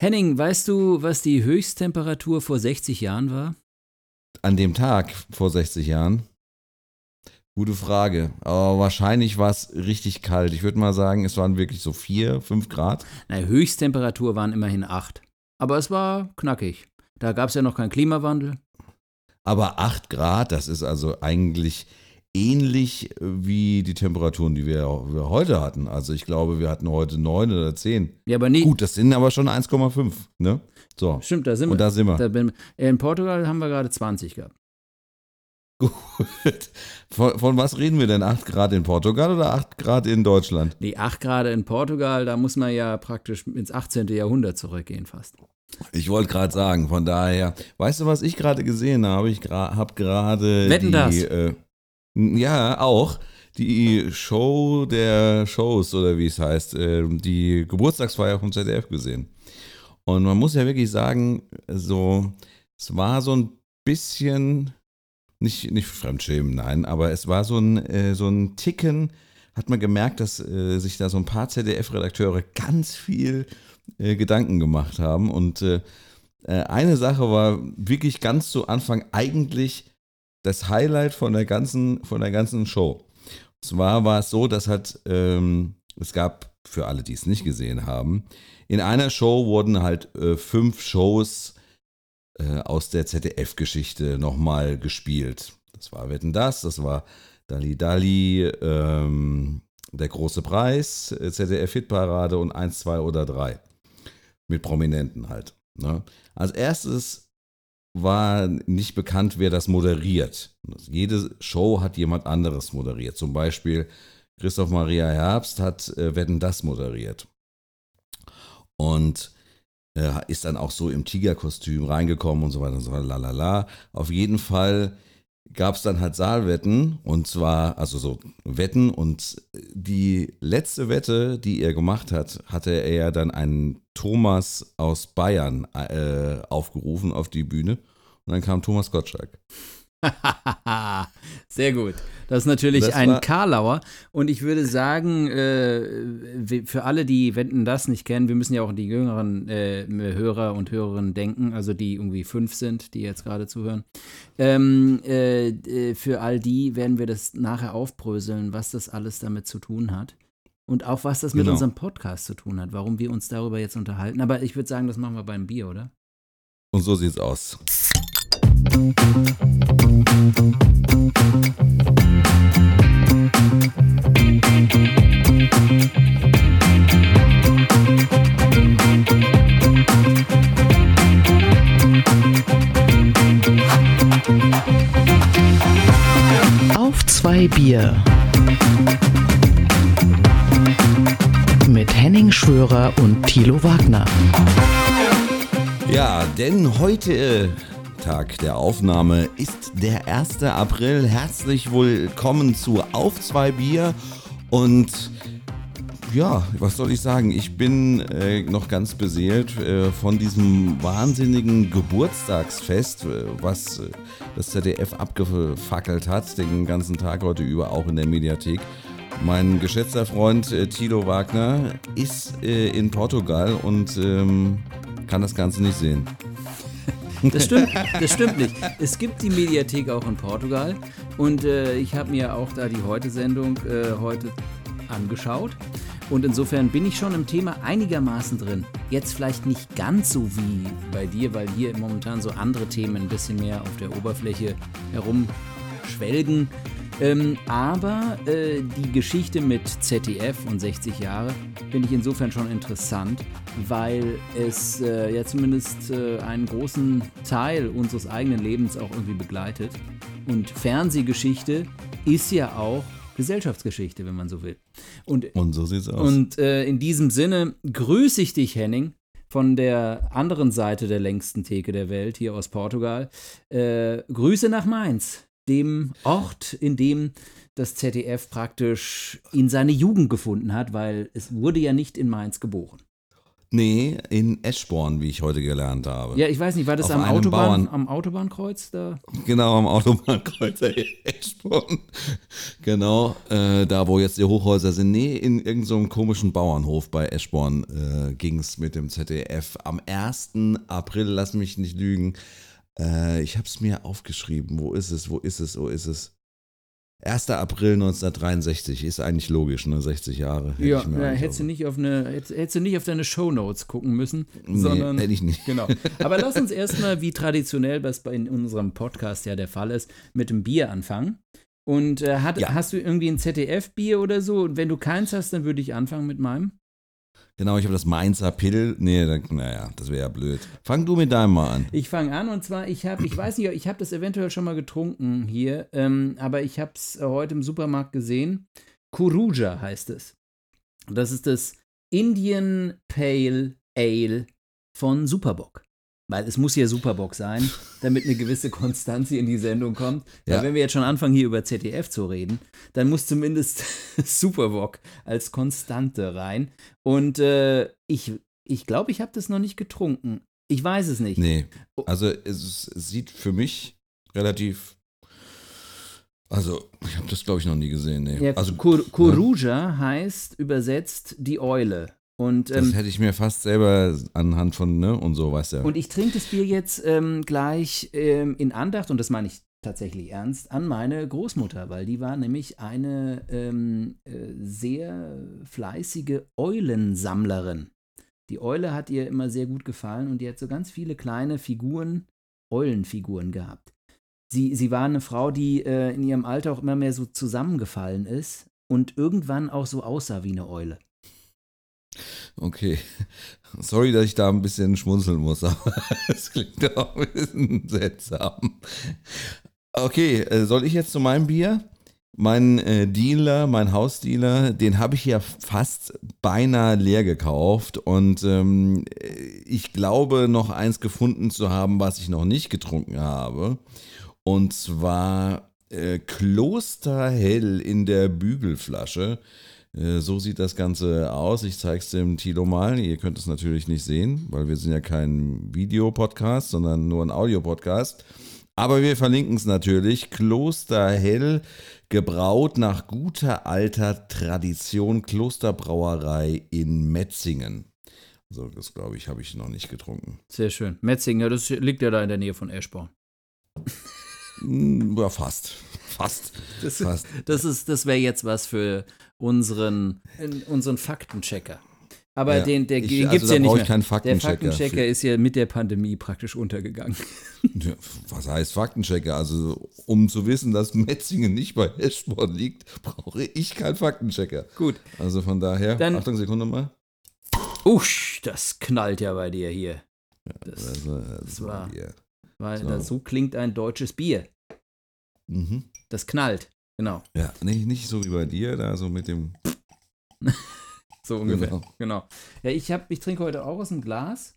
Henning, weißt du, was die Höchsttemperatur vor 60 Jahren war? An dem Tag vor 60 Jahren? Gute Frage. Aber wahrscheinlich war es richtig kalt. Ich würde mal sagen, es waren wirklich so 4, 5 Grad. Na, Höchsttemperatur waren immerhin 8. Aber es war knackig. Da gab es ja noch keinen Klimawandel. Aber 8 Grad, das ist also eigentlich ähnlich wie die Temperaturen, die wir, wir, heute hatten. Also ich glaube, wir hatten heute 9 oder 10. Ja, aber nie. Gut, das sind aber schon 1,5. Ne? So. Stimmt, da sind Und wir. da sind wir. Da bin, in Portugal haben wir gerade 20 gehabt. Gut. Von, von, was reden wir denn? 8 Grad in Portugal oder 8 Grad in Deutschland? Nee, 8 Grad in Portugal, da muss man ja praktisch ins 18. Jahrhundert zurückgehen fast. Ich wollte gerade sagen, von daher, weißt du, was ich gerade gesehen habe? Ich habe gerade. Wetten die, das? Äh, ja, auch. Die Show der Shows oder wie es heißt, äh, die Geburtstagsfeier vom ZDF gesehen. Und man muss ja wirklich sagen, so, es war so ein bisschen, nicht, nicht Fremdschämen, nein, aber es war so ein, äh, so ein Ticken, hat man gemerkt, dass äh, sich da so ein paar ZDF-Redakteure ganz viel äh, Gedanken gemacht haben. Und eine Sache war wirklich ganz zu Anfang eigentlich das Highlight von der ganzen, von der ganzen Show. Und zwar war es so, dass halt, ähm, es gab, für alle, die es nicht gesehen haben, in einer Show wurden halt äh, fünf Shows äh, aus der ZDF-Geschichte nochmal gespielt. Das war Wetten das, das war Dali Dali, ähm, der große Preis, äh, ZDF-Hitparade und 1, 2 oder 3. Mit Prominenten halt. Ne? Als erstes war nicht bekannt, wer das moderiert. Jede Show hat jemand anderes moderiert. Zum Beispiel Christoph Maria Herbst hat äh, Wetten das moderiert. Und äh, ist dann auch so im Tigerkostüm reingekommen und so weiter und so weiter. Lalala. Auf jeden Fall gab es dann halt Saalwetten und zwar, also so Wetten und die letzte Wette, die er gemacht hat, hatte er dann einen Thomas aus Bayern äh, aufgerufen auf die Bühne und dann kam Thomas Gottschalk. Sehr gut. Das ist natürlich Das ein Karlauer. Und ich würde sagen, äh, für alle, die Wenden das nicht kennen, wir müssen ja auch an die jüngeren äh, Hörer und Hörerinnen denken, also die irgendwie fünf sind, die jetzt gerade zuhören. Ähm, äh, äh, für all die werden wir das nachher aufbröseln, was das alles damit zu tun hat. Und auch was das mit Genau. unserem Podcast zu tun hat, warum wir uns darüber jetzt unterhalten. Aber ich würde sagen, das machen wir beim Bier, oder? Und so sieht's aus. Auf zwei Bier. Mit Henning Schwörer und Thilo Wagner. Ja, denn heute, Tag der Aufnahme, ist der 1. April. Herzlich willkommen zu Auf zwei Bier. Und ja, was soll ich sagen? Ich bin äh, noch ganz beseelt äh, von diesem wahnsinnigen Geburtstagsfest, äh, was äh, das ZDF abgefackelt hat, den ganzen Tag heute über, auch in der Mediathek. Mein geschätzter Freund äh, Tilo Wagner ist äh, in Portugal und ähm, kann das Ganze nicht sehen. Das stimmt, das stimmt nicht. Es gibt die Mediathek auch in Portugal und äh, ich habe mir auch da die Heute-Sendung äh, heute angeschaut. Und insofern bin ich schon im Thema einigermaßen drin. Jetzt vielleicht nicht ganz so wie bei dir, weil hier momentan so andere Themen ein bisschen mehr auf der Oberfläche herumschwelgen. Ähm, aber äh, die Geschichte mit ZDF und 60 Jahre finde ich insofern schon interessant, weil es äh, ja zumindest äh, einen großen Teil unseres eigenen Lebens auch irgendwie begleitet. Und Fernsehgeschichte ist ja auch Gesellschaftsgeschichte, wenn man so will. Und Und so sieht's aus. und äh, in diesem Sinne grüße ich dich, Henning, von der anderen Seite der längsten Theke der Welt, hier aus Portugal. Äh, Grüße nach Mainz, dem Ort, in dem das ZDF praktisch in seine Jugend gefunden hat, weil es wurde ja nicht in Mainz geboren. Nee, in Eschborn, wie ich heute gelernt habe. Ja, ich weiß nicht, war das am, Autobahn, am Autobahnkreuz da? Genau, am Autobahnkreuzer Eschborn. Genau, äh, da wo jetzt die Hochhäuser sind. Nee, in irgendeinem so komischen Bauernhof bei Eschborn äh, ging es mit dem ZDF am 1. April, lass mich nicht lügen. Äh, ich habe es mir aufgeschrieben. Wo ist es? Wo ist es? Wo ist es? 1. April 1963 ist eigentlich logisch, ne? 60 Jahre. hätte Ja, ich mir ja hättest, du nicht auf eine, hättest, hättest du nicht auf deine Shownotes gucken müssen, Nee, sondern. hätte ich nicht. Genau. Aber lass uns erstmal, wie traditionell das bei in unserem Podcast ja der Fall ist, mit dem Bier anfangen. Und äh, hat, Ja. hast du irgendwie ein ZDF-Bier oder so? Und wenn du keins hast, dann würde ich anfangen mit meinem. Genau, ich habe das Mainzer Pill. Nee, dann, naja, das wäre ja blöd. Fang du mit deinem mal an. Ich fange an und zwar, ich habe, ich weiß nicht, ich habe das eventuell schon mal getrunken hier, ähm, aber ich habe es heute im Supermarkt gesehen. Kuruja heißt es. Das ist das Indian Pale Ale von Superbock. Weil es muss ja Superbock sein, damit eine gewisse Konstanz hier in die Sendung kommt. Weil Ja. wenn wir jetzt schon anfangen, hier über ZDF zu reden, dann muss zumindest Superbock als Konstante rein. Und äh, ich ich glaube, ich habe das noch nicht getrunken. Ich weiß es nicht. Nee, also es sieht für mich relativ. Also, ich habe das, glaube ich, noch nie gesehen. Nee. Ja, also, Kur Kuruja heißt übersetzt die Eule. Und, das ähm, hätte ich mir fast selber anhand von, ne, und so, weißt du. und ich trinke das Bier jetzt ähm, gleich ähm, in Andacht, und das meine ich tatsächlich ernst, an meine Großmutter, weil die war nämlich eine ähm, äh, sehr fleißige Eulensammlerin. Die Eule hat ihr immer sehr gut gefallen und die hat so ganz viele kleine Figuren, Eulenfiguren gehabt. Sie, sie war eine Frau, die äh, in ihrem Alter auch immer mehr so zusammengefallen ist und irgendwann auch so aussah wie eine Eule. Okay. Sorry, dass ich da ein bisschen schmunzeln muss, aber es klingt auch ein bisschen seltsam. Okay, äh, soll ich jetzt zu meinem Bier? Mein äh, Dealer, mein Hausdealer, den habe ich ja fast beinahe leer gekauft und ähm, ich glaube noch eins gefunden zu haben, was ich noch nicht getrunken habe. Und zwar äh, Klosterhell in der Bügelflasche. Äh, So sieht das Ganze aus. Ich zeige es dem Tilo mal. Ihr könnt es natürlich nicht sehen, weil wir sind ja kein Videopodcast, sondern nur ein Audiopodcast. Aber wir verlinken es natürlich. Klosterhell, gebraut nach guter alter Tradition, Klosterbrauerei in Metzingen. So, das glaube ich, habe ich noch nicht getrunken. Sehr schön. Metzingen, ja, das liegt ja da in der Nähe von Eschborn. Hm, Ja, fast. Fast. Das, Fast. das, ist- das wäre jetzt was für unseren, unseren Faktenchecker. Aber Ja. den, der, Ich- den also gibt es ja nicht mehr. keinen der Faktenchecker Faktenchecker für. ist ja mit der Pandemie praktisch untergegangen. Ja, Was heißt Faktenchecker? Also, um zu wissen, dass Metzingen nicht bei Eschborn liegt, brauche ich keinen Faktenchecker. Gut. Also von daher, Dann- Achtung, Sekunde mal. Usch, das knallt ja bei dir hier. Das, Also, das war- Bier. Weil so. so klingt ein deutsches Bier. Mhm. Das knallt. Genau. Ja, nicht, nicht so wie bei dir, da so mit dem. So ungefähr. Genau. Genau. Ja, ich, hab, ich trinke heute auch aus dem Glas.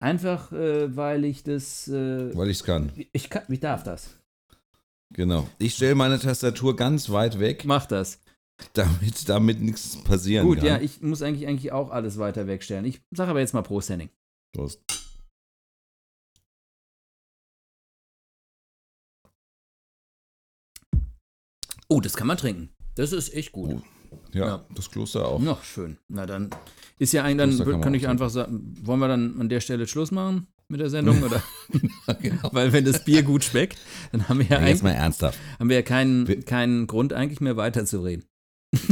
Einfach, äh, weil ich das. Äh, Weil ich es kann. ich, kann, ich darf das. Genau. Ich stelle meine Tastatur ganz weit weg, Mach das. damit, damit nichts passieren Gut, kann. ja, ich muss eigentlich, eigentlich auch alles weiter wegstellen. Ich sage aber jetzt mal Prost, Henning. Prost. Oh, das kann man trinken. Das ist echt gut. Oh, Ja, Ja. das Kloster auch. Noch schön. Na dann ist ja kann dann kann auch ich einfach sagen, wollen wir dann an der Stelle Schluss machen mit der Sendung? Oder? genau. Weil wenn das Bier gut schmeckt, dann haben wir ja, Ja, jetzt mal ernsthaft. haben wir ja keinen, keinen Grund eigentlich mehr weiterzureden.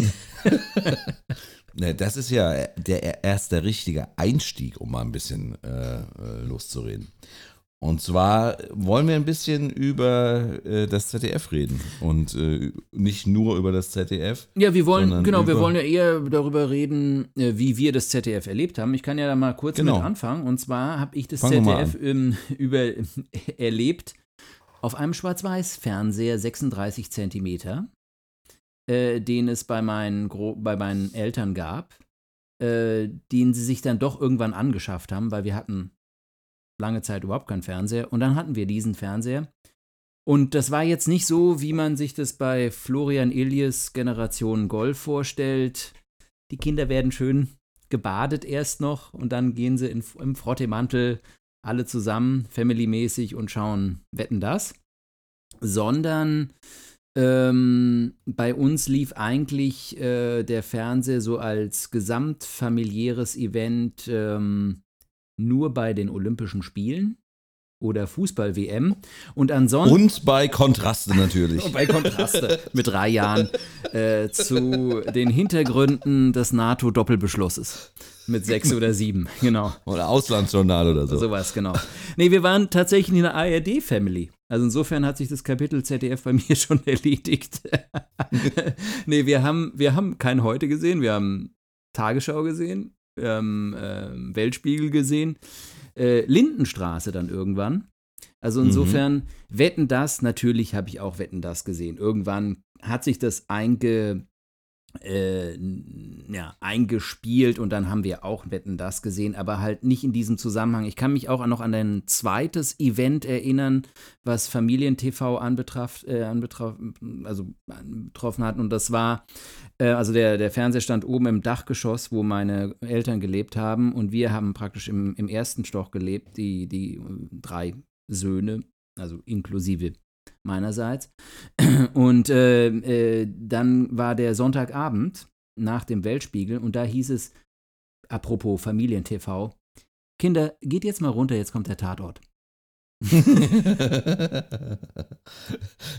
Ne, das ist ja der erst der richtige Einstieg, um mal ein bisschen äh, äh, loszureden. Und zwar wollen wir ein bisschen über äh, das ZDF reden und äh, nicht nur über das ZDF. Ja, wir wollen, genau, wir wollen ja eher darüber reden, äh, wie wir das ZDF erlebt haben. Ich kann ja da mal kurz Genau. mit anfangen. Und zwar habe ich das Fangen ZDF ähm, über, erlebt auf einem Schwarz-Weiß-Fernseher 36 Zentimeter, äh, den es bei meinen, Gro bei meinen Eltern gab, äh, den sie sich dann doch irgendwann angeschafft haben, weil wir hatten lange Zeit überhaupt keinen Fernseher. Und dann hatten wir diesen Fernseher. Und das war jetzt nicht so, wie man sich das bei Florian Illies Generation Golf vorstellt. Die Kinder werden schön gebadet erst noch und dann gehen sie in, im Frottemantel alle zusammen, familymäßig und schauen Wetten das. Sondern ähm, bei uns lief eigentlich äh, der Fernseher so als gesamtfamiliäres Event ähm, nur bei den Olympischen Spielen oder Fußball-WM. Und ansonsten. Und bei Kontraste natürlich. bei Kontraste mit drei Jahren äh, zu den Hintergründen des NATO-Doppelbeschlusses. Mit sechs oder sieben, genau. Oder Auslandsjournal oder so. Sowas, genau. Nee, wir waren tatsächlich in der ARD-Family. Also insofern hat sich das Kapitel ZDF bei mir schon erledigt. nee, wir haben, wir haben kein Heute gesehen, wir haben Tagesschau gesehen, haben äh, Weltspiegel gesehen äh, Lindenstraße dann irgendwann. Also mhm. insofern, mhm. Wetten das, natürlich habe ich auch Wetten das gesehen. Irgendwann hat sich das einge, äh, ja, eingespielt und dann haben wir auch Wetten das gesehen, aber halt nicht in diesem Zusammenhang. Ich kann mich auch noch an ein zweites Event erinnern, was Familien-TV anbetraf, äh, anbetraf, also betroffen hat und das war, äh, also der, der Fernseher stand oben im Dachgeschoss, wo meine Eltern gelebt haben und wir haben praktisch im, im ersten Stock gelebt, die, die drei Söhne, also inklusive meinerseits. Und äh, äh, dann war der Sonntagabend nach dem Weltspiegel und da hieß es, apropos Familien-TV, Kinder, geht jetzt mal runter, jetzt kommt der Tatort.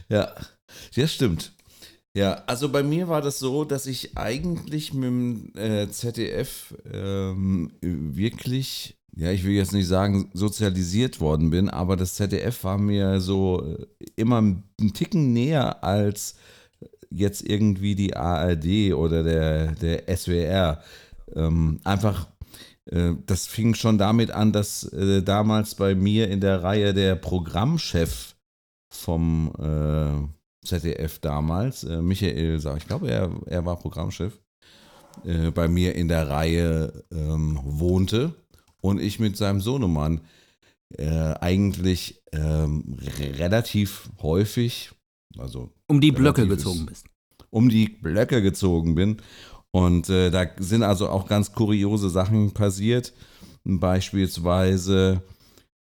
ja, ja, stimmt. Ja, also bei mir war das so, dass ich eigentlich mit dem äh, ZDF ähm, wirklich ja, ich will jetzt nicht sagen, sozialisiert worden bin, aber das ZDF war mir so äh, immer einen Ticken näher als jetzt irgendwie die ARD oder der, der SWR. Ähm, einfach, äh, das fing schon damit an, dass äh, damals bei mir in der Reihe der Programmchef vom äh, ZDF damals, äh, Michael, ich glaube, er, er war Programmchef, äh, bei mir in der Reihe ähm, wohnte und ich mit seinem Sohnemann äh, eigentlich ähm, relativ häufig, also um die Blöcke gezogen bist. Um die Blöcke gezogen bin. Und äh, da sind also auch ganz kuriose Sachen passiert. Beispielsweise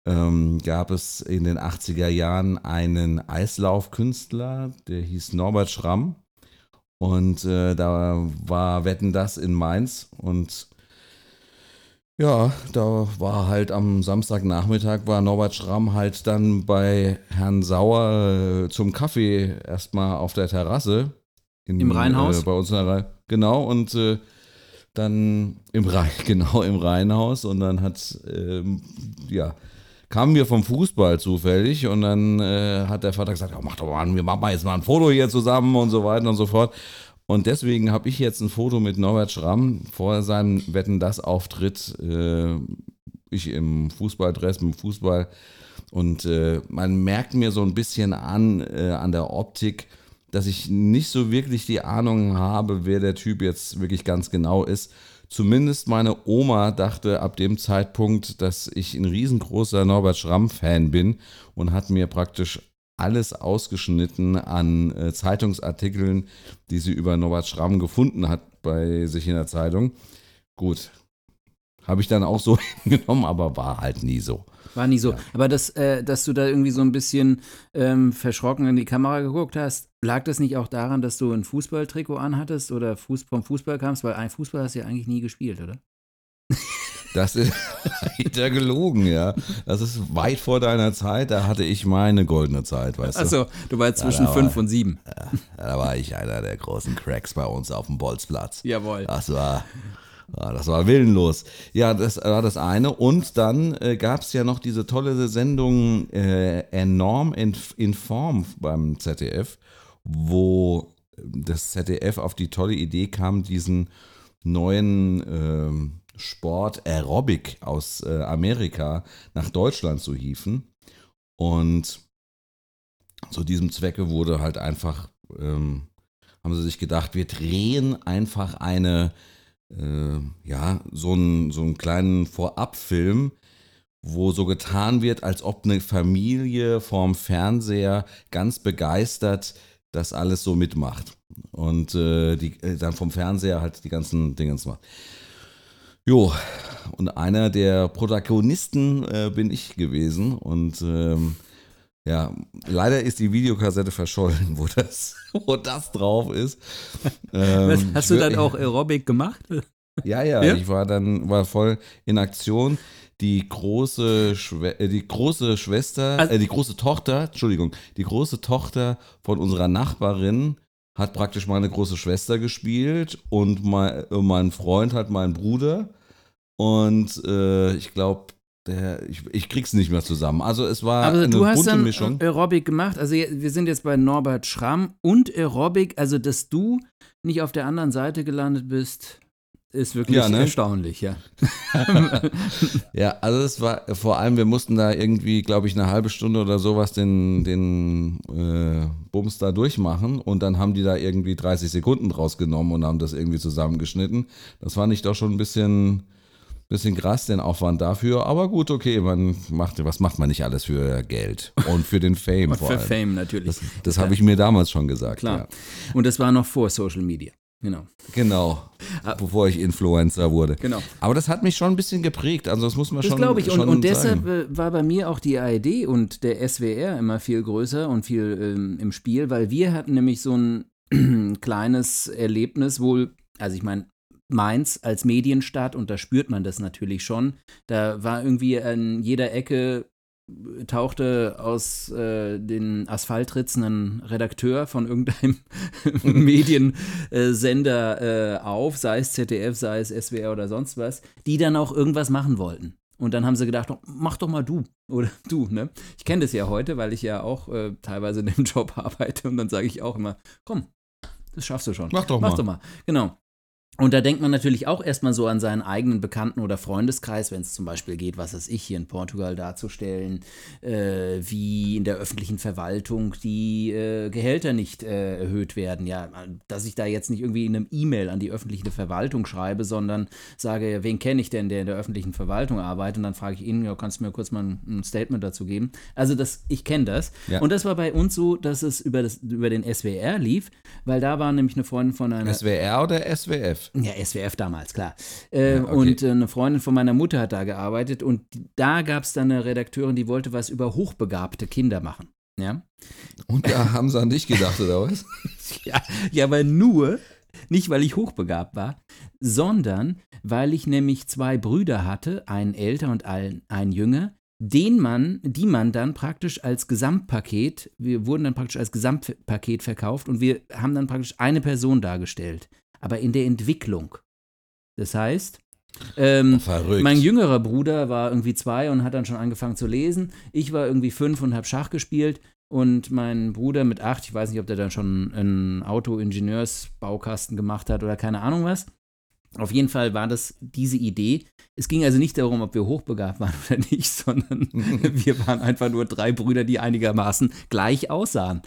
ähm, gab es in den 80er Jahren einen Eislaufkünstler, der hieß Norbert Schramm. Und äh, da war Wetten das in Mainz und ja, da war halt am Samstagnachmittag war Norbert Schramm halt dann bei Herrn Sauer äh, zum Kaffee erstmal auf der Terrasse. In, Im Rheinhaus? Äh, bei uns in der Reihe. Genau, und äh, dann im Rhein, genau im Rheinhaus und dann hat, ähm, ja, kamen wir vom Fußball zufällig und dann äh, hat der Vater gesagt, ja, mach doch mal, wir machen mal jetzt mal ein Foto hier zusammen und so weiter und so fort. Und deswegen habe ich jetzt ein Foto mit Norbert Schramm vor seinem Wetten das Auftritt. Äh, ich im Fußballdress mit Fußball. Und äh, man merkt mir so ein bisschen an, äh, an der Optik, dass ich nicht so wirklich die Ahnung habe, wer der Typ jetzt wirklich ganz genau ist. Zumindest meine Oma dachte ab dem Zeitpunkt, dass ich ein riesengroßer Norbert Schramm-Fan bin und hat mir praktisch alles ausgeschnitten an äh, Zeitungsartikeln, die sie über Norbert Schramm gefunden hat bei sich in der Zeitung. Gut, habe ich dann auch so hingenommen, aber war halt nie so. War nie so. Ja. Aber das, äh, dass du da irgendwie so ein bisschen ähm, verschrocken in die Kamera geguckt hast, lag das nicht auch daran, dass du ein Fußballtrikot anhattest oder Fuß vom Fußball kamst? Weil ein Fußball hast du ja eigentlich nie gespielt, oder? Das ist leider gelogen, ja. Das ist weit vor deiner Zeit. Da hatte ich meine goldene Zeit, weißt du. Achso, du warst zwischen ja, fünf und sieben. Ja, da war ich einer der großen Cracks bei uns auf dem Bolzplatz. Jawohl. Das war, das war willenlos. Ja, das war das eine. Und dann äh, gab es ja noch diese tolle Sendung äh, Enorm in, in Form beim ZDF, wo das ZDF auf die tolle Idee kam, diesen neuen. Ähm, Sport Aerobic aus äh, Amerika nach Deutschland zu hieven. Und zu diesem Zwecke wurde halt einfach, ähm, haben sie sich gedacht, wir drehen einfach eine, äh, ja, so einen, so einen kleinen Vorabfilm, wo so getan wird, als ob eine Familie vorm Fernseher ganz begeistert das alles so mitmacht. Und äh, die, äh, dann vom Fernseher halt die ganzen Dinge macht. Jo, und einer der Protagonisten äh, bin ich gewesen und ähm, ja, leider ist die Videokassette verschollen, wo das, wo das drauf ist. Ähm, hast du dann auch Aerobic gemacht? Ja, ja, ja, ich war dann war voll in Aktion. Die große, Schwe äh, die große Schwester, also, äh, die große Tochter, Entschuldigung, die große Tochter von unserer Nachbarin hat praktisch meine große Schwester gespielt und mein, mein Freund hat meinen Bruder. Und äh, ich glaube, ich, ich krieg's nicht mehr zusammen. Also es war Aber eine du hast bunte dann Mischung. Aerobic gemacht. Also wir sind jetzt bei Norbert Schramm und Aerobic. Also dass du nicht auf der anderen Seite gelandet bist, ist wirklich ja, ne? erstaunlich, ja. ja, also es war vor allem, wir mussten da irgendwie, glaube ich, eine halbe Stunde oder sowas den, den äh, Bums da durchmachen und dann haben die da irgendwie 30 Sekunden draus genommen und haben das irgendwie zusammengeschnitten. Das fand ich doch schon ein bisschen, bisschen krass, den Aufwand dafür. Aber gut, okay, man macht, was macht man nicht alles für Geld und für den Fame vor für allem. Fame natürlich. Das, das habe ich mir damals schon gesagt. Klar. Ja. Und das war noch vor Social Media. Genau. Genau. Ah. Bevor ich Influencer wurde. Genau. Aber das hat mich schon ein bisschen geprägt. Also das muss man das schon. Das glaube ich. Und, und deshalb sagen. war bei mir auch die ARD und der SWR immer viel größer und viel ähm, im Spiel, weil wir hatten nämlich so ein kleines Erlebnis wohl. Also ich meine, Mainz als Medienstadt und da spürt man das natürlich schon. Da war irgendwie an jeder Ecke tauchte aus äh, den Asphaltritzen ein Redakteur von irgendeinem Mediensender äh, auf, sei es ZDF, sei es SWR oder sonst was, die dann auch irgendwas machen wollten. Und dann haben sie gedacht, mach doch mal du oder du, ne? Ich kenne das ja heute, weil ich ja auch äh, teilweise in dem Job arbeite und dann sage ich auch immer, komm, das schaffst du schon. Mach doch mach mal. Doch mal. Genau. Und da denkt man natürlich auch erstmal so an seinen eigenen Bekannten- oder Freundeskreis, wenn es zum Beispiel geht, was weiß ich, hier in Portugal darzustellen, äh, wie in der öffentlichen Verwaltung die äh, Gehälter nicht äh, erhöht werden. Ja, dass ich da jetzt nicht irgendwie in einem E-Mail an die öffentliche Verwaltung schreibe, sondern sage, wen kenne ich denn, der in der öffentlichen Verwaltung arbeitet? Und dann frage ich ihn, ja, kannst du mir kurz mal ein, Statement dazu geben? Also das, ich kenne das. Ja. Und das war bei uns so, dass es über, das, über den SWR lief, weil da war nämlich eine Freundin von einer. SWR oder SWF? Ja, SWF damals, klar. Äh, Ja, okay. Und äh, eine Freundin von meiner Mutter hat da gearbeitet und da gab es dann eine Redakteurin, die wollte was über hochbegabte Kinder machen. Ja, Und da haben sie an dich gedacht, oder was? ja, ja aber nur, nicht weil ich hochbegabt war, sondern weil ich nämlich zwei Brüder hatte, einen älter und einen, einen jünger, den man, die man dann praktisch als Gesamtpaket, wir wurden dann praktisch als Gesamtpaket verkauft und wir haben dann praktisch eine Person dargestellt, aber in der Entwicklung. Das heißt, ähm, Oh, mein jüngerer Bruder war irgendwie zwei und hat dann schon angefangen zu lesen. Ich war irgendwie fünf und habe Schach gespielt. Und mein Bruder mit acht, ich weiß nicht, ob der dann schon einen Auto-Ingenieursbaukasten gemacht hat oder keine Ahnung was. Auf jeden Fall war das diese Idee. Es ging also nicht darum, ob wir hochbegabt waren oder nicht, sondern wir waren einfach nur drei Brüder, die einigermaßen gleich aussahen.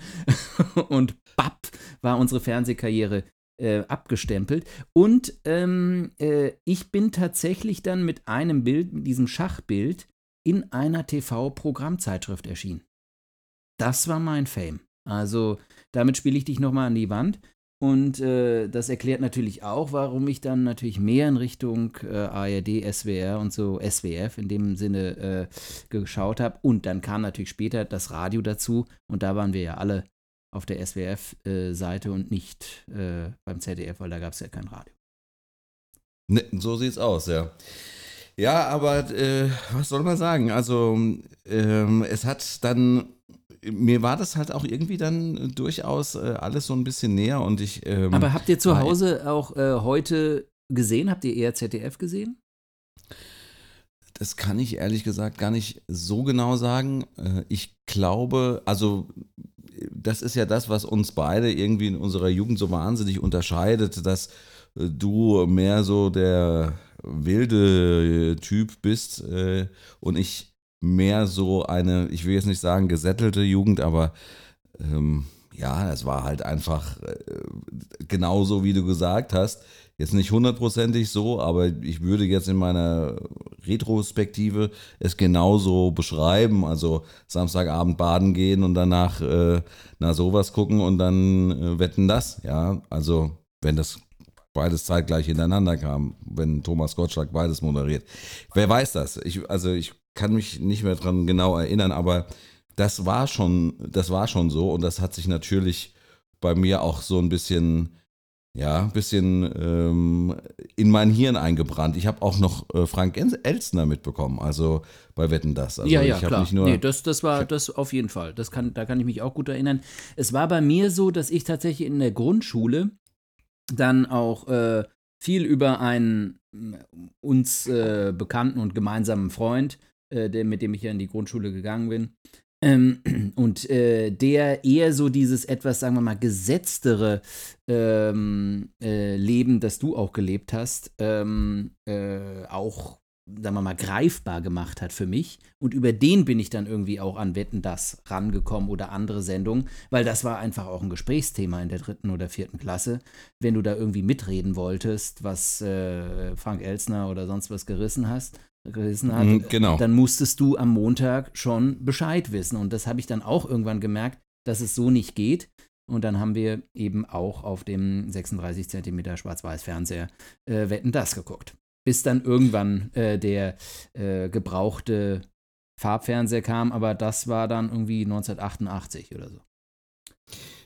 Und bapp war unsere Fernsehkarriere äh, abgestempelt. Und ähm, äh, ich bin tatsächlich dann mit einem Bild, mit diesem Schachbild, in einer TV-Programmzeitschrift erschienen. Das war mein Fame. Also damit spiele ich dich nochmal an die Wand. Und äh, das erklärt natürlich auch, warum ich dann natürlich mehr in Richtung äh, ARD, SWR und so SWF in dem Sinne äh, geschaut habe. Und dann kam natürlich später das Radio dazu. Und da waren wir ja alle auf der SWF-Seite und nicht äh, beim ZDF, weil da gab es ja kein Radio. Ne, so sieht's aus, ja. Ja, aber äh, was soll man sagen? Also, ähm, es hat dann, mir war das halt auch irgendwie dann durchaus äh, alles so ein bisschen näher und ich. Ähm, Aber habt ihr zu Hause auch äh, heute gesehen? Habt ihr eher ZDF gesehen? Das kann ich ehrlich gesagt gar nicht so genau sagen. Äh, Ich glaube, also das ist ja das, was uns beide irgendwie in unserer Jugend so wahnsinnig unterscheidet, dass äh, du mehr so der wilde Typ bist äh, und ich mehr so eine, ich will jetzt nicht sagen gesättelte Jugend, aber ähm, ja, es war halt einfach äh, genauso, wie du gesagt hast. Jetzt nicht hundertprozentig so, aber ich würde jetzt in meiner Retrospektive es genauso beschreiben. Also Samstagabend baden gehen und danach äh, na sowas gucken und dann äh, wetten das. Ja, also wenn das beides zeitgleich hintereinander kam, wenn Thomas Gottschalk beides moderiert. Wer weiß das? Ich, also ich kann mich nicht mehr dran genau erinnern, aber das war schon, das war schon so und das hat sich natürlich bei mir auch so ein bisschen, ja, ein bisschen ähm, in mein Hirn eingebrannt. Ich habe auch noch äh, Frank Elstner mitbekommen, also bei Wetten das. Also ja, ja, ich klar. Nicht nur, nee, das, das war das auf jeden Fall. Das kann, da kann ich mich auch gut erinnern. Es war bei mir so, dass ich tatsächlich in der Grundschule dann auch äh, viel über einen äh, uns äh, bekannten und gemeinsamen Freund, äh, der, mit dem ich ja in die Grundschule gegangen bin, ähm, und äh, der eher so dieses etwas, sagen wir mal, gesetztere ähm, äh, Leben, das du auch gelebt hast, ähm, äh, auch, sagen wir mal, greifbar gemacht hat für mich. Und über den bin ich dann irgendwie auch an Wetten das rangekommen oder andere Sendungen, weil das war einfach auch ein Gesprächsthema in der dritten oder vierten Klasse. Wenn du da irgendwie mitreden wolltest, was äh, Frank Elsner oder sonst was gerissen hast, gerissen hat, Mhm, genau. dann musstest du am Montag schon Bescheid wissen. Und das habe ich dann auch irgendwann gemerkt, dass es so nicht geht. Und dann haben wir eben auch auf dem 36 cm Schwarz-Weiß-Fernseher äh, Wetten das geguckt. Bis dann irgendwann äh, der äh, gebrauchte Farbfernseher kam, aber das war dann irgendwie 1988 oder so.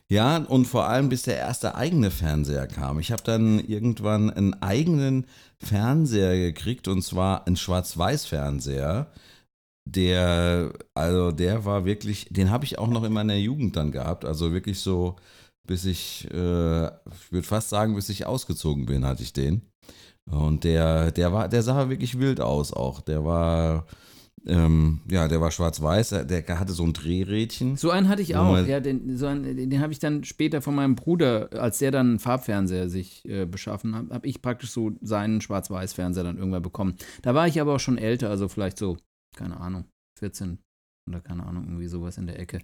Ja, und vor allem bis der erste eigene Fernseher kam. Ich habe dann irgendwann einen eigenen Fernseher gekriegt und zwar einen Schwarz-Weiß-Fernseher. Der, also der war wirklich, den habe ich auch noch in meiner Jugend dann gehabt. Also wirklich so, bis ich, äh, ich würde fast sagen, bis ich ausgezogen bin, hatte ich den. Und der, der war, der sah wirklich wild aus auch. Der war, ähm, ja, der war schwarz-weiß, der, der hatte so ein Drehrädchen. So einen hatte ich auch. man- Ja, den, so einen, den, den habe ich dann später von meinem Bruder, als der dann einen Farbfernseher sich äh, beschaffen hat, habe ich praktisch so seinen Schwarz-Weiß-Fernseher dann irgendwann bekommen. Da war ich aber auch schon älter, also vielleicht so, keine Ahnung, 14 oder keine Ahnung, irgendwie sowas in der Ecke.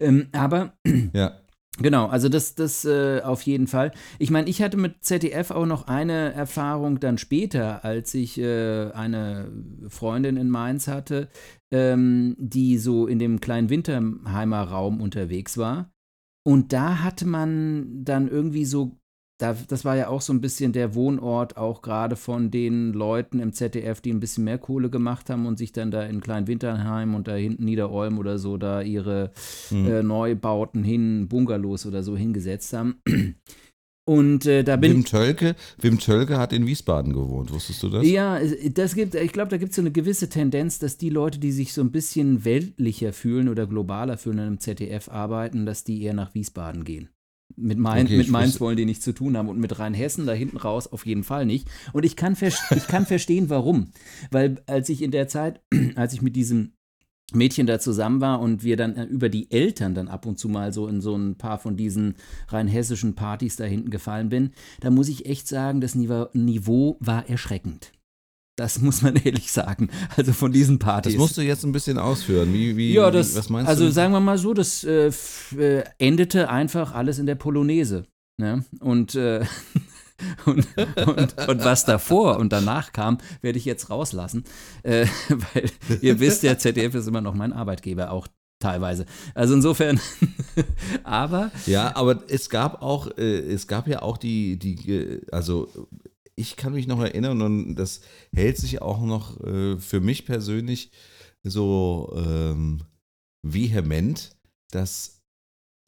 Ähm, aber Ja. Genau, also das, das äh, auf jeden Fall. Ich meine, ich hatte mit ZDF auch noch eine Erfahrung dann später, als ich äh, eine Freundin in Mainz hatte, ähm, die so in dem kleinen Winterheimer Raum unterwegs war. Und da hatte man dann irgendwie so, da, das war ja auch so ein bisschen der Wohnort auch gerade von den Leuten im ZDF, die ein bisschen mehr Kohle gemacht haben und sich dann da in Klein Winterheim und da hinten Niederolm oder so da ihre äh, Neubauten hin, Bungalows oder so hingesetzt haben. Und äh, da bin Wim Tölke, Wim Tölke hat in Wiesbaden gewohnt, wusstest du das? ja, das gibt, ich glaube, da gibt es so eine gewisse Tendenz, dass die Leute, die sich so ein bisschen weltlicher fühlen oder globaler fühlen und im ZDF arbeiten, dass die eher nach Wiesbaden gehen. Mit, Main, Okay, mit Mainz wollen die nichts zu tun haben und mit Rheinhessen da hinten raus auf jeden Fall nicht. Und ich kann, ich kann verstehen, warum. Weil als ich in der Zeit, als ich mit diesem Mädchen da zusammen war und wir dann äh, über die Eltern dann ab und zu mal so in so ein paar von diesen rheinhessischen Partys da hinten gefallen bin, da muss ich echt sagen, das Niveau war erschreckend. Das muss man ehrlich sagen. Also von diesen Partys. Das musst du jetzt ein bisschen ausführen. Wie, wie, ja, das, was meinst also du? sagen wir mal so, das äh, äh, endete einfach alles in der Polonaise. Ne? Und, äh, und, und, und was davor und danach kam, werde ich jetzt rauslassen. Äh, weil ihr wisst, der ZDF ist immer noch mein Arbeitgeber, auch teilweise. Also insofern, aber Ja, aber es gab auch, äh, es gab ja auch die, die, äh, also ich kann mich noch erinnern und das hält sich auch noch äh, für mich persönlich so ähm, vehement, dass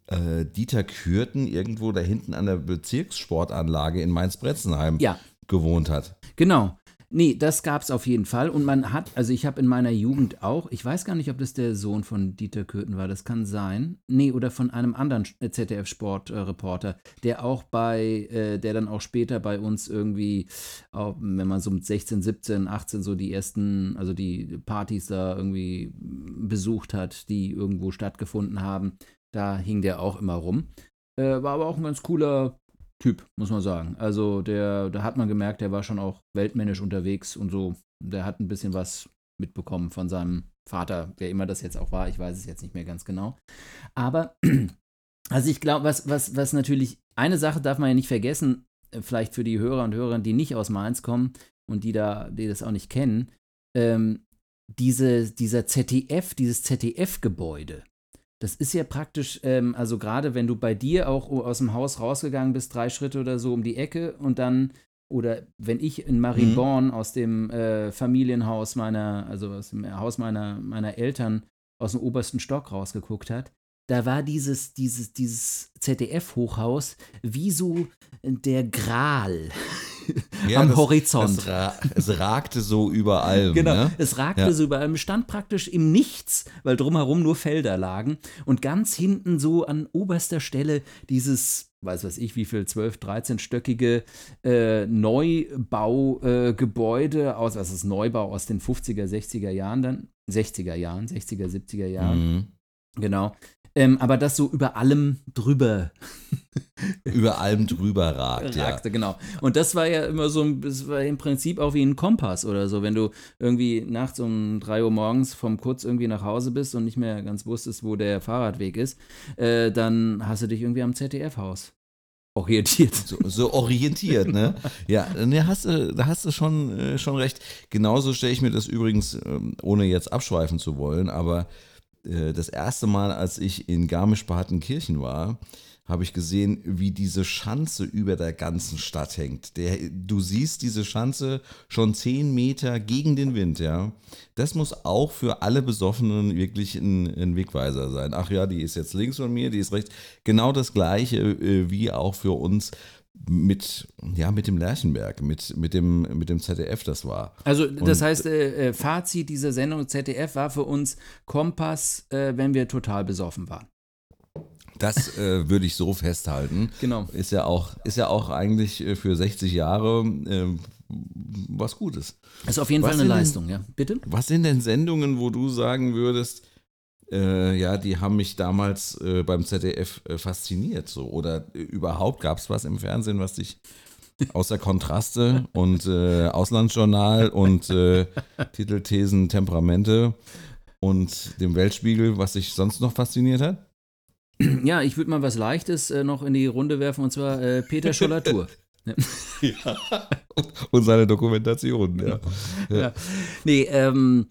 äh, Dieter Kürten irgendwo da hinten an der Bezirkssportanlage in Mainz-Bretzenheim ja, gewohnt hat. Genau. Nee, das gab es auf jeden Fall. Und man hat, also ich habe in meiner Jugend auch, ich weiß gar nicht, ob das der Sohn von Dieter Köthen war, das kann sein. Nee, oder von einem anderen ZDF-Sportreporter, der auch bei, äh, der dann auch später bei uns irgendwie, auch, wenn man so mit 16, 17, 18 so die ersten, also die Partys da irgendwie besucht hat, die irgendwo stattgefunden haben, da hing der auch immer rum. Äh, war aber auch ein ganz cooler Typ, muss man sagen. Also der, da hat man gemerkt, der war schon auch weltmännisch unterwegs und so. Der hat ein bisschen was mitbekommen von seinem Vater, wer immer das jetzt auch war. Ich weiß es jetzt nicht mehr ganz genau. Aber, also ich glaube, was, was, was natürlich, eine Sache darf man ja nicht vergessen, äh, vielleicht für die Hörer und Hörerinnen, die nicht aus Mainz kommen und die da, die das auch nicht kennen, ähm, diese, dieser ZDF, dieses ZDF-Gebäude, das ist ja praktisch, ähm, also gerade wenn du bei dir auch aus dem Haus rausgegangen bist, drei Schritte oder so um die Ecke und dann, oder wenn ich in Marienborn Mhm. aus dem äh, Familienhaus meiner, also aus dem Haus meiner, meiner Eltern aus dem obersten Stock rausgeguckt hat, da war dieses, dieses, dieses ZDF-Hochhaus wie so der Gral Ja, am das- Horizont. Das ra es ragte so über allem. Genau, Ne? es ragte Ja. so über allem, stand praktisch im Nichts, weil drumherum nur Felder lagen. Und ganz hinten so an oberster Stelle dieses, weiß was ich, wie viel, 12, 13-stöckige äh, Neubaugebäude äh, aus, was ist Neubau aus den 50er, 60er Jahren dann? 60er Jahren, 60er, 70er Jahren, Mhm. genau. Ähm, aber das so über allem drüber Über allem drüber ragt. Ja. ragte, genau. Und das war ja immer so, das war im Prinzip auch wie ein Kompass oder so, wenn du irgendwie nachts um 3 Uhr morgens vom Kurz irgendwie nach Hause bist und nicht mehr ganz wusstest, wo der Fahrradweg ist, äh, dann hast du dich irgendwie am ZDF-Haus orientiert. So, so orientiert, ne? Ja, ne, hast du, da hast du schon, äh, schon recht. Genauso stelle ich mir das übrigens, ähm, ohne jetzt abschweifen zu wollen, aber das erste Mal, als ich in Garmisch-Partenkirchen war, habe ich gesehen, wie diese Schanze über der ganzen Stadt hängt. Der, du siehst diese Schanze schon zehn Meter gegen den Wind, ja. Das muss auch für alle Besoffenen wirklich ein, ein Wegweiser sein. Ach ja, die ist jetzt links von mir, die ist rechts. Genau das Gleiche äh, wie auch für uns mit, ja, mit dem Lerchenberg, mit, mit, dem, mit dem ZDF das war. Also das Und- heißt, äh, äh, Fazit dieser Sendung ZDF war für uns Kompass, äh, wenn wir total besoffen waren. Das äh, würde ich so festhalten. Genau. Ist ja auch, ist ja auch eigentlich äh, für 60 Jahre äh, was Gutes. Ist auf jeden Was Fall eine sind denn- Leistung, ja. Bitte? Was sind denn Sendungen, wo du sagen würdest, äh, ja, die haben mich damals äh, beim ZDF äh, fasziniert, so oder äh, überhaupt gab es was im Fernsehen, was dich außer Kontraste und äh, Auslandsjournal und äh, Titelthesen, Temperamente und dem Weltspiegel, was dich sonst noch fasziniert hat? Ja, ich würde mal was Leichtes noch in die Runde werfen und zwar Peter Schollatur. Und seine Dokumentation, ja. ja. Nee, ähm,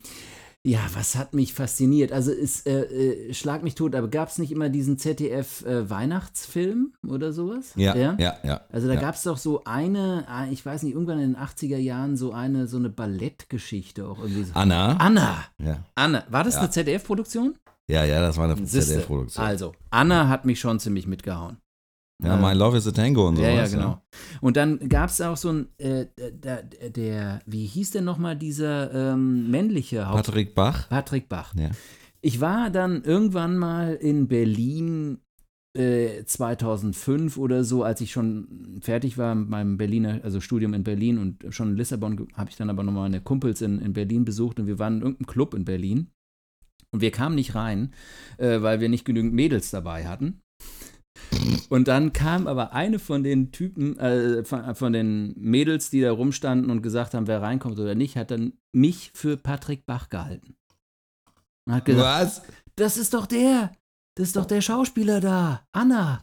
ja, was hat mich fasziniert? Also ist, äh, äh, schlag mich tot, aber gab es nicht immer diesen ZDF-Weihnachtsfilm oder sowas? Ja, ja, ja. Also da ja. gab es doch so eine, ah, ich weiß nicht, irgendwann in den 80er Jahren so eine, so eine Ballettgeschichte auch irgendwie so. Anna? Anna. Ja. Anna. War das Ja. eine ZDF-Produktion? ja, ja, das war eine. ZDF-Produktion. Also, Anna hat mich schon ziemlich mitgehauen. Ja, My Love is a Tango und sowas. Ja, ja, genau. Und dann gab es auch so ein, äh, der, der, wie hieß denn nochmal dieser ähm, männliche Haupt Patrick Bach. Patrick Bach. Ja. Ich war dann irgendwann mal in Berlin äh, 2005 oder so, als ich schon fertig war mit meinem Berliner, also Studium in Berlin und schon in Lissabon, habe ich dann aber nochmal meine Kumpels in, in Berlin besucht und wir waren in irgendeinem Club in Berlin. Und wir kamen nicht rein, äh, weil wir nicht genügend Mädels dabei hatten. Und dann kam aber eine von den Typen, äh, von, von den Mädels, die da rumstanden und gesagt haben, wer reinkommt oder nicht, hat dann mich für Patrick Bach gehalten. Und hat gesagt, Was? das ist doch der, das ist doch der Schauspieler da, Anna.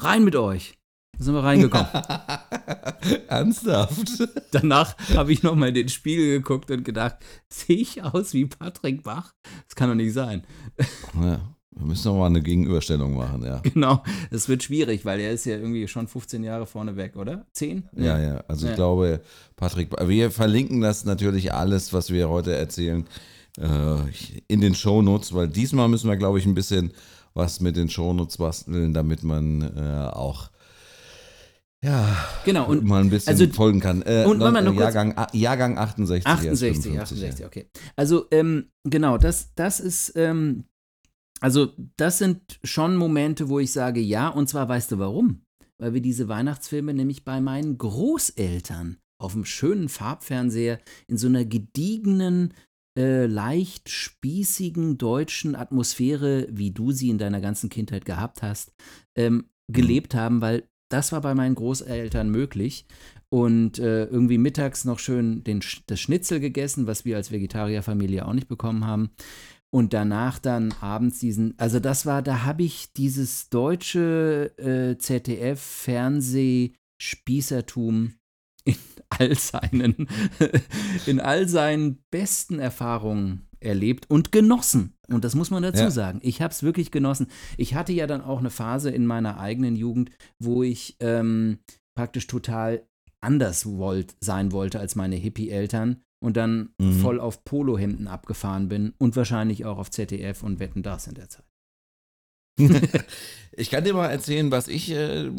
Rein mit euch. Da sind wir reingekommen. Ernsthaft? Danach habe ich nochmal in den Spiegel geguckt und gedacht, sehe ich aus wie Patrick Bach? Das kann doch nicht sein. Ja, wir müssen noch mal eine Gegenüberstellung machen, ja. Genau, es wird schwierig, weil er ist ja irgendwie schon 15 Jahre vorne weg, oder? 10? Ja, ja. Also ich Ja. glaube, Patrick, wir verlinken das natürlich alles, was wir heute erzählen, äh, in den Shownotes, weil diesmal müssen wir, glaube ich, ein bisschen was mit den Shownotes basteln, damit man äh, auch ja, Genau, und mal ein bisschen also- folgen kann. Äh, und warte mal, nur kurz- Jahrgang, ah, Jahrgang 68. erst 68, 55, 68, okay. Also, ähm, genau, das, das ist, ähm, also, das sind schon Momente, wo ich sage, ja, und zwar weißt du warum? Weil wir diese Weihnachtsfilme nämlich bei meinen Großeltern auf dem schönen Farbfernseher in so einer gediegenen, äh, leicht spießigen deutschen Atmosphäre, wie du sie in deiner ganzen Kindheit gehabt hast, ähm, gelebt haben, weil das war bei meinen Großeltern möglich und äh, irgendwie mittags noch schön den, das Schnitzel gegessen, was wir als Vegetarierfamilie auch nicht bekommen haben. Und danach dann abends diesen, also das war, da habe ich dieses deutsche äh, ZDF-Fernseh-Spießertum in all seinen, in all seinen besten Erfahrungen erlebt und genossen. Und das muss man dazu Ja. sagen. Ich habe es wirklich genossen. Ich hatte ja dann auch eine Phase in meiner eigenen Jugend, wo ich ähm, praktisch total anders wollt, sein wollte als meine Hippie-Eltern und dann Mhm. voll auf Polohemden abgefahren bin und wahrscheinlich auch auf ZDF und Wetten das in der Zeit. Ich kann dir mal erzählen, was ich, äh,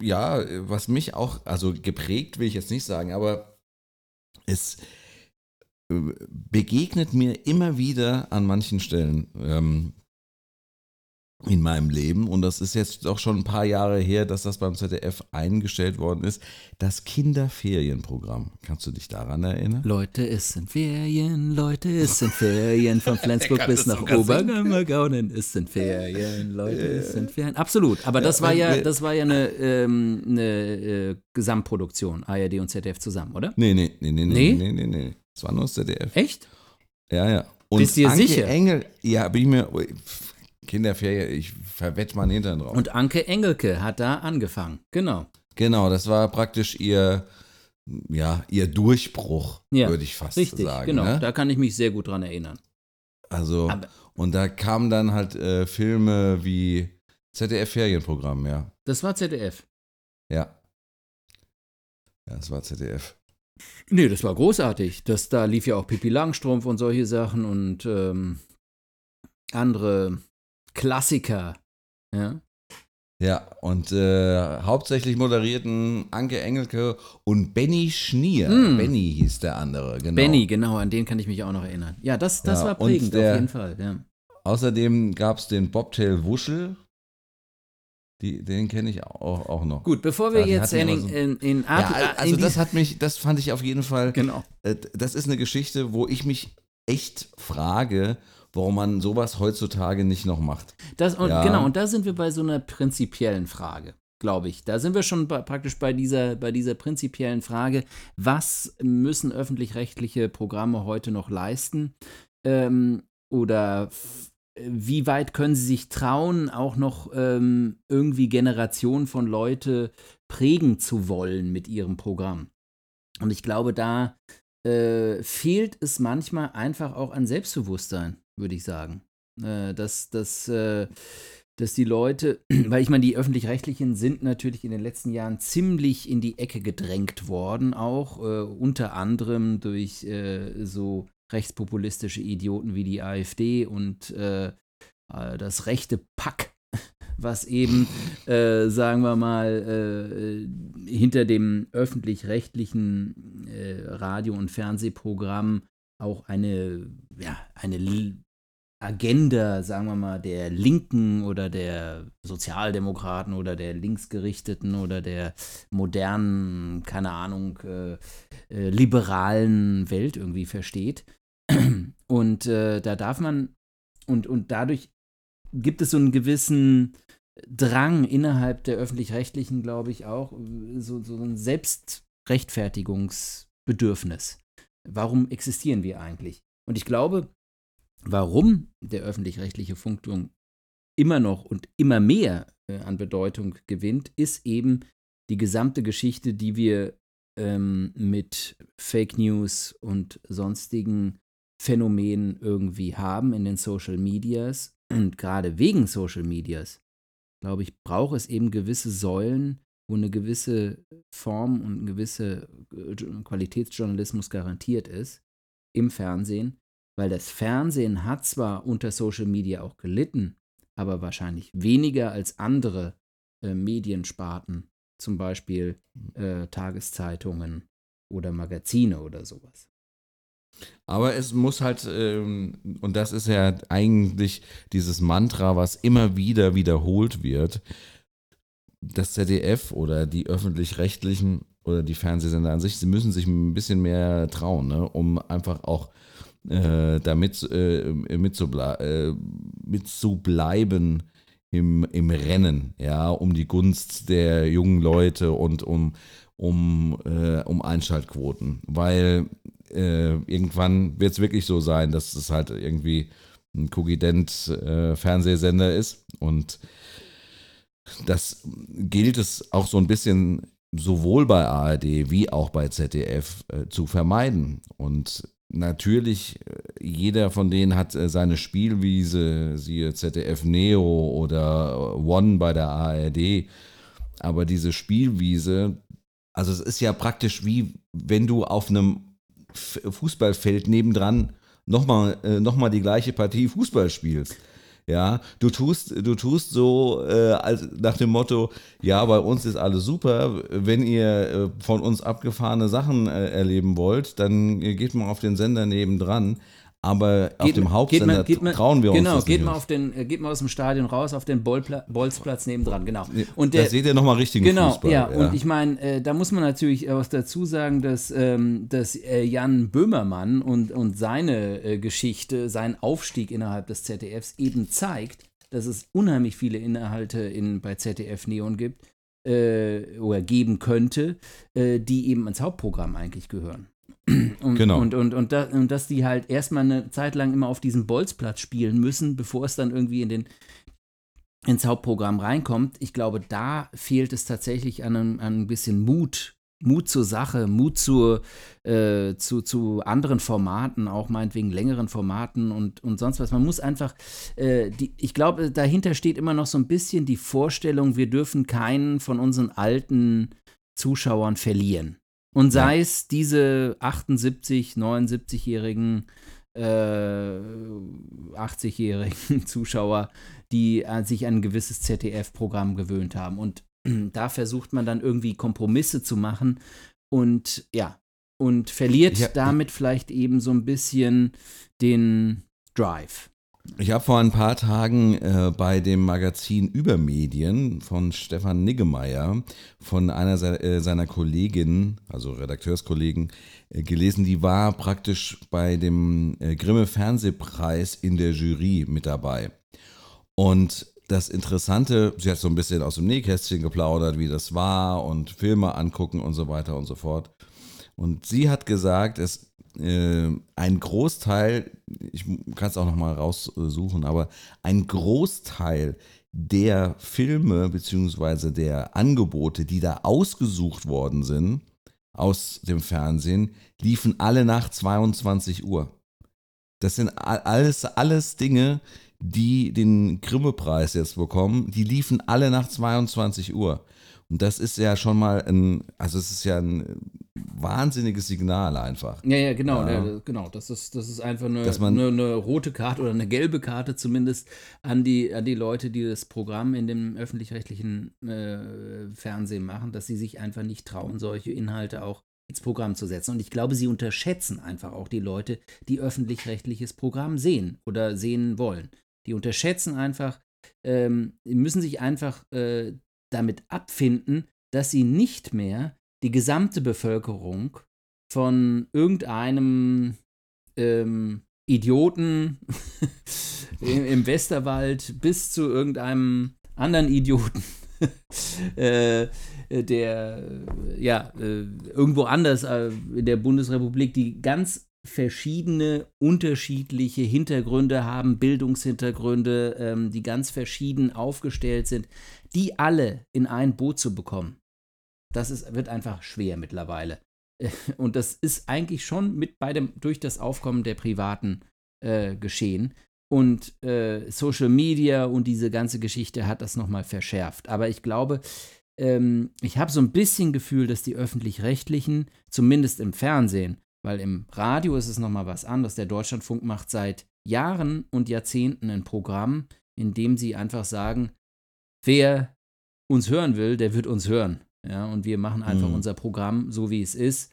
ja, was mich auch, also geprägt will ich jetzt nicht sagen, aber es äh, begegnet mir immer wieder an manchen Stellen ähm, in meinem Leben, und das ist jetzt auch schon ein paar Jahre her, dass das beim ZDF eingestellt worden ist, das Kinderferienprogramm. Kannst du dich daran erinnern? Leute, es sind Ferien, Leute, es sind Ferien, von Flensburg bis nach. Obergammergaunen, es sind Ferien, Leute, es sind Ferien. Absolut, aber das war ja, das war ja eine, ähm, eine äh, Gesamtproduktion, ARD und ZDF zusammen, oder? Nee, nee, nee, nee, Nee? nee, nee, nee. Es war nur das ZDF. Echt? Ja, ja. Und Bist dir Anke sicher? Engel, ja, bin ich mir, Kinderferien, ich verwette meinen Hintern drauf. Und Anke Engelke hat da angefangen, genau. genau, das war praktisch ihr, ja, ihr Durchbruch, Ja, würde ich fast Richtig, sagen. genau, Ne? da kann ich mich sehr gut dran erinnern. Also, Aber- und da kamen dann halt äh, Filme wie ZDF-Ferienprogramm, ja. Das war ZDF. Ja. Ja, das war ZDF. Nee, das war großartig. Das, da lief ja auch Pippi Langstrumpf und solche Sachen und ähm, andere Klassiker. Ja. Ja, und äh, hauptsächlich moderierten Anke Engelke und Benny Schnier. Mm. Benny hieß der andere, genau. Benny, genau, an den kann ich mich auch noch erinnern. Ja, das, das Ja, war prägend der- auf jeden Fall. Ja. Außerdem gab es den Bobtail Wuschel. Die, den kenne ich auch, auch noch. Gut, bevor wir Ja, jetzt Henning, so- in, in Ja, Art, also in das hat mich, das fand ich auf jeden Fall, genau. äh, das ist eine Geschichte, wo ich mich echt frage, warum man sowas heutzutage nicht noch macht. Das, und, Ja. Genau, und da sind wir bei so einer prinzipiellen Frage, glaube ich. Da sind wir schon bei, praktisch bei dieser, bei dieser prinzipiellen Frage, was müssen öffentlich-rechtliche Programme heute noch leisten? Ähm, oder wie weit können sie sich trauen, auch noch ähm, irgendwie Generationen von Leute prägen zu wollen mit ihrem Programm? Und ich glaube, da äh, fehlt es manchmal einfach auch an Selbstbewusstsein, würde ich sagen. Äh, dass, dass, äh, dass die Leute, weil ich meine, die öffentlich-rechtlichen sind natürlich in den letzten Jahren ziemlich in die Ecke gedrängt worden, auch äh, unter anderem durch äh, so rechtspopulistische Idioten wie die AfD und äh, das rechte Pack, was eben, äh, sagen wir mal, äh, hinter dem öffentlich-rechtlichen äh, Radio- und Fernsehprogramm auch eine, ja, eine Agenda, sagen wir mal, der Linken oder der Sozialdemokraten oder der Linksgerichteten oder der modernen, keine Ahnung, äh, äh, liberalen Welt irgendwie versteht. Und äh, da darf man, und, und dadurch gibt es so einen gewissen Drang innerhalb der öffentlich-rechtlichen, glaube ich, auch, so, so ein Selbstrechtfertigungsbedürfnis. Warum existieren wir eigentlich? Und ich glaube, warum der öffentlich-rechtliche Funkturm immer noch und immer mehr äh, an Bedeutung gewinnt, ist eben die gesamte Geschichte, die wir ähm, mit Fake News und sonstigen Phänomenen irgendwie haben in den Social Medias. Und gerade wegen Social Medias, glaube ich, braucht es eben gewisse Säulen, wo eine gewisse Form und ein gewisser äh, Qualitätsjournalismus garantiert ist im Fernsehen, weil das Fernsehen hat zwar unter Social Media auch gelitten, aber wahrscheinlich weniger als andere äh, Mediensparten, zum Beispiel äh, Tageszeitungen oder Magazine oder sowas. Aber es muss halt, ähm, und das ist ja eigentlich dieses Mantra, was immer wieder wiederholt wird, das ZDF oder die öffentlich-rechtlichen oder die Fernsehsender an sich, sie müssen sich ein bisschen mehr trauen, ne, um einfach auch äh, damit äh, mitzuble äh, mitzubleiben im, im Rennen, ja, um die Gunst der jungen Leute und um, um, äh, um Einschaltquoten. Weil äh, irgendwann wird es wirklich so sein, dass es halt irgendwie ein Kogident-Fernsehsender ist. Und das gilt es auch so ein bisschen sowohl bei ARD wie auch bei ZDF äh, zu vermeiden. Und natürlich, äh, jeder von denen hat äh, seine Spielwiese, siehe ZDF Neo oder One bei der ARD. Aber diese Spielwiese, also es ist ja praktisch wie wenn du auf einem Fußballfeld nebendran nochmal äh, noch die gleiche Partie Fußball spielst. Ja, du tust, du tust so äh, als, nach dem Motto, ja, bei uns ist alles super. Wenn ihr äh, von uns abgefahrene Sachen äh, erleben wollt, dann geht mal auf den Sender nebendran. Aber geht, auf dem Hauptsender man, geht man, trauen wir genau, uns das geht nicht. Mal auf den, äh, geht mal aus dem Stadion raus auf den Bolpla Bolzplatz nebendran, genau. Und der, da seht ihr nochmal richtigen genau, Fußball. Ja, ja. und ich meine, äh, da muss man natürlich auch dazu sagen, dass, ähm, dass äh, Jan Böhmermann und, und seine äh, Geschichte, sein Aufstieg innerhalb des ZDFs eben zeigt, dass es unheimlich viele Inhalte in, bei ZDF Neon gibt, äh, oder geben könnte, äh, die eben ins Hauptprogramm eigentlich gehören. Und, genau. Und, und, und, da, und dass die halt erstmal eine Zeit lang immer auf diesem Bolzplatz spielen müssen, bevor es dann irgendwie in den, ins Hauptprogramm reinkommt. Ich glaube, da fehlt es tatsächlich an, an ein bisschen Mut. Mut zur Sache, Mut zur, äh, zu, zu anderen Formaten, auch meinetwegen längeren Formaten und, und sonst was. Man muss einfach, äh, die, ich glaube, dahinter steht immer noch so ein bisschen die Vorstellung, wir dürfen keinen von unseren alten Zuschauern verlieren. Und sei ja. es diese 78, 79-jährigen, äh, 80-jährigen Zuschauer, die äh, sich an ein gewisses ZDF-Programm gewöhnt haben. Und da versucht man dann irgendwie Kompromisse zu machen und ja, und verliert ja. damit vielleicht eben so ein bisschen den Drive. Ich habe vor ein paar Tagen äh, bei dem Magazin Übermedien von Stefan Niggemeier von einer se äh, seiner Kolleginnen, also Redakteurskollegen, äh, gelesen, die war praktisch bei dem äh, Grimme Fernsehpreis in der Jury mit dabei. Und das Interessante, sie hat so ein bisschen aus dem Nähkästchen geplaudert, wie das war und Filme angucken und so weiter und so fort. Und sie hat gesagt, es ein Großteil, ich kann es auch nochmal raussuchen, aber ein Großteil der Filme bzw. der Angebote, die da ausgesucht worden sind aus dem Fernsehen, liefen alle nach 22 Uhr. Das sind alles, alles Dinge, die den Grimme-Preis jetzt bekommen, die liefen alle nach 22 Uhr. Und das ist ja schon mal ein, also es ist ja ein wahnsinniges Signal einfach. Ja, ja, genau, ja. Ja, genau. Das ist, das ist einfach eine, eine, eine, rote Karte oder eine gelbe Karte zumindest an die, an die Leute, die das Programm in dem öffentlich-rechtlichen äh, Fernsehen machen, dass sie sich einfach nicht trauen, solche Inhalte auch ins Programm zu setzen. Und ich glaube, sie unterschätzen einfach auch die Leute, die öffentlich-rechtliches Programm sehen oder sehen wollen. Die unterschätzen einfach, ähm, müssen sich einfach äh, damit abfinden, dass sie nicht mehr die gesamte Bevölkerung von irgendeinem ähm, Idioten im Westerwald bis zu irgendeinem anderen Idioten, äh, der ja äh, irgendwo anders äh, in der Bundesrepublik, die ganz verschiedene, unterschiedliche Hintergründe haben, Bildungshintergründe, ähm, die ganz verschieden aufgestellt sind, die alle in ein Boot zu bekommen, das ist, wird einfach schwer mittlerweile. Und das ist eigentlich schon mit bei dem, durch das Aufkommen der Privaten äh, geschehen. Und äh, Social Media und diese ganze Geschichte hat das nochmal verschärft. Aber ich glaube, ähm, ich habe so ein bisschen Gefühl, dass die öffentlich-rechtlichen, zumindest im Fernsehen, weil im Radio ist es nochmal was anderes. Der Deutschlandfunk macht seit Jahren und Jahrzehnten ein Programm, in dem sie einfach sagen, wer uns hören will, der wird uns hören. Ja, und wir machen einfach mhm. unser Programm so, wie es ist,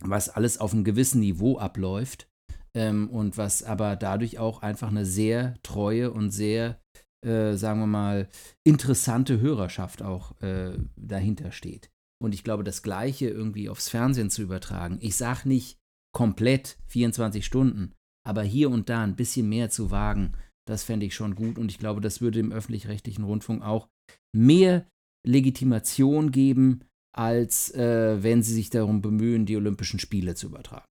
was alles auf einem gewissen Niveau abläuft ähm, und was aber dadurch auch einfach eine sehr treue und sehr, äh, sagen wir mal, interessante Hörerschaft auch äh, dahinter steht. Und ich glaube, das Gleiche irgendwie aufs Fernsehen zu übertragen. Ich sage nicht komplett 24 Stunden, aber hier und da ein bisschen mehr zu wagen, das fände ich schon gut. Und ich glaube, das würde dem öffentlich-rechtlichen Rundfunk auch mehr Legitimation geben, als äh, wenn sie sich darum bemühen, die Olympischen Spiele zu übertragen.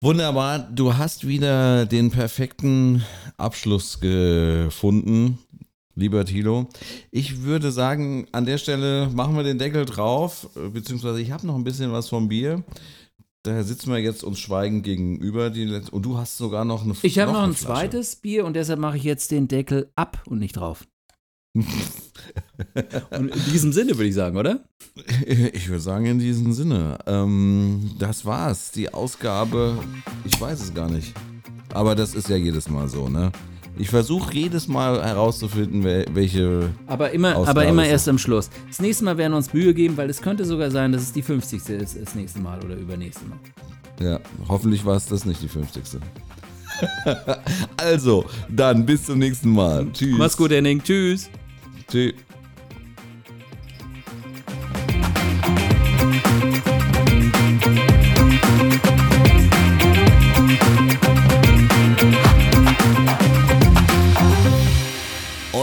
Wunderbar, du hast wieder den perfekten Abschluss gefunden, lieber Thilo. Ich würde sagen, an der Stelle machen wir den Deckel drauf, beziehungsweise ich habe noch ein bisschen was vom Bier. Da sitzen wir jetzt uns schweigend gegenüber. Und du hast sogar noch eine Ich habe noch, eine ein Flasche. zweites Bier und deshalb mache ich jetzt den Deckel ab und nicht drauf. und in diesem Sinne würde ich sagen, oder? Ich würde sagen, in diesem Sinne. Ähm, das war's. Die Ausgabe, ich weiß es gar nicht. Aber das ist ja jedes Mal so, ne? Ich versuche jedes Mal herauszufinden, wel- welche. Aber immer, Ausgabe aber immer erst am Schluss. Das nächste Mal werden wir uns Mühe geben, weil es könnte sogar sein, dass es die 50. ist das nächste Mal oder übernächste Mal. Ja, hoffentlich war es das nicht die 50. also, dann bis zum nächsten Mal. Tschüss. Mach's gut, Henning. Tschüss. Tschüss.